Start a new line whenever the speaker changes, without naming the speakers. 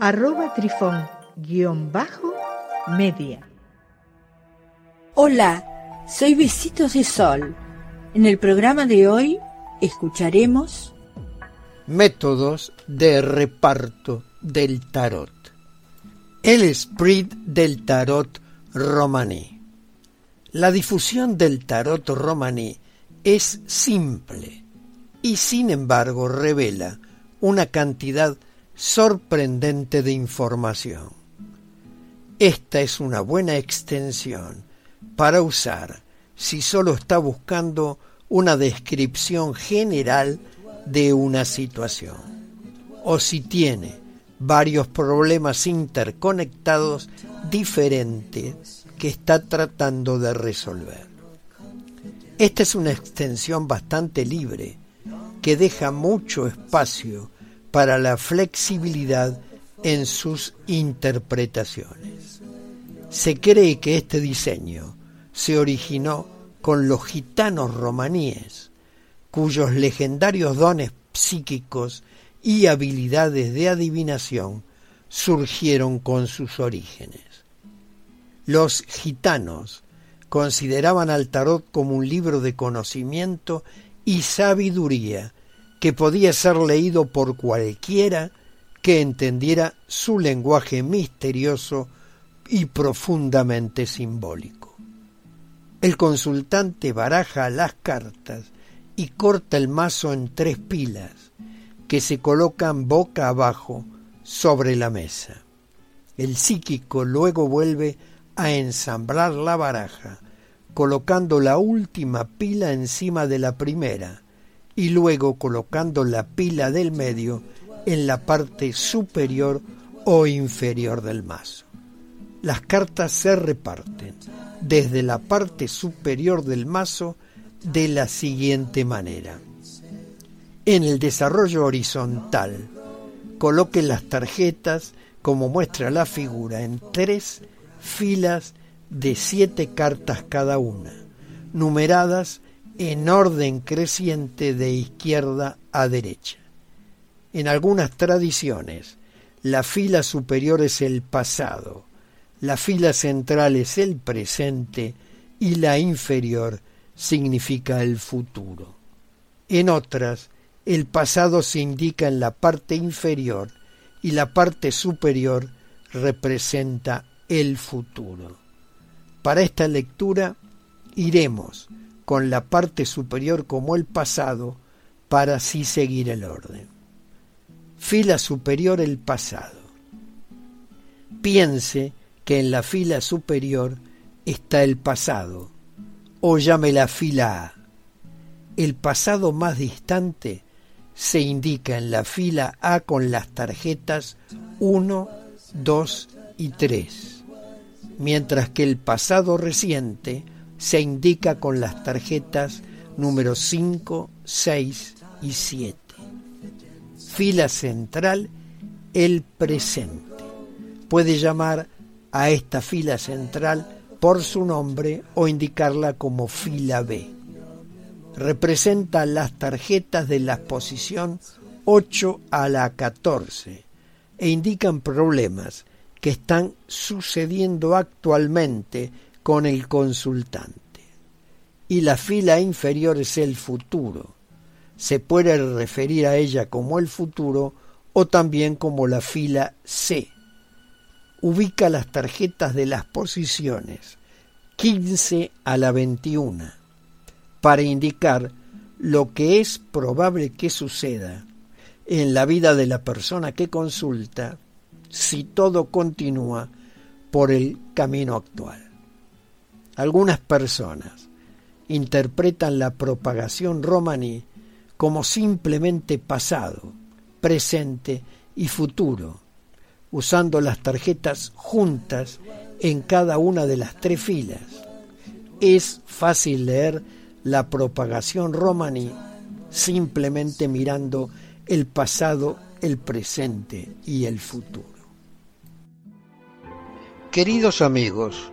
arroba trifón guion bajo media.
Hola, soy Besitos de Sol. En el programa de hoy escucharemos
métodos de reparto del tarot. El esprit del tarot romaní. La difusión del tarot romaní es simple y sin embargo revela una cantidad sorprendente de información. Esta es una buena extensión para usar si solo está buscando una descripción general de una situación o si tiene varios problemas interconectados diferentes que está tratando de resolver. Esta es una extensión bastante libre que deja mucho espacio para la flexibilidad en sus interpretaciones. Se cree que este diseño se originó con los gitanos romaníes, cuyos legendarios dones psíquicos y habilidades de adivinación surgieron con sus orígenes. Los gitanos consideraban al tarot como un libro de conocimiento y sabiduría que podía ser leído por cualquiera que entendiera su lenguaje misterioso y profundamente simbólico. El consultante baraja las cartas y corta el mazo en tres pilas que se colocan boca abajo sobre la mesa. El psíquico luego vuelve a ensamblar la baraja, colocando la última pila encima de la primera, y luego colocando la pila del medio en la parte superior o inferior del mazo. Las cartas se reparten desde la parte superior del mazo de la siguiente manera. En el desarrollo horizontal, coloque las tarjetas, como muestra la figura, en tres filas de siete cartas cada una, numeradas en orden creciente de izquierda a derecha. En algunas tradiciones, la fila superior es el pasado, la fila central es el presente y la inferior significa el futuro. En otras, el pasado se indica en la parte inferior y la parte superior representa el futuro. Para esta lectura iremos con la parte superior como el pasado para así seguir el orden. Fila superior el pasado. Piense que en la fila superior está el pasado, o llame la fila A. El pasado más distante se indica en la fila A con las tarjetas 1, 2 y 3, mientras que el pasado reciente se indica con las tarjetas número 5, 6 y 7. Fila central, el presente. Puede llamar a esta fila central por su nombre o indicarla como fila B. Representa las tarjetas de la posición 8 a la 14 e indican problemas que están sucediendo actualmente con el consultante. Y la fila inferior es el futuro. Se puede referir a ella como el futuro o también como la fila C. Ubica las tarjetas de las posiciones 15 a la 21 para indicar lo que es probable que suceda en la vida de la persona que consulta si todo continúa por el camino actual. Algunas personas interpretan la propagación romaní como simplemente pasado, presente y futuro, usando las tarjetas juntas en cada una de las tres filas. Es fácil leer la propagación romaní simplemente mirando el pasado, el presente y el futuro.
Queridos amigos,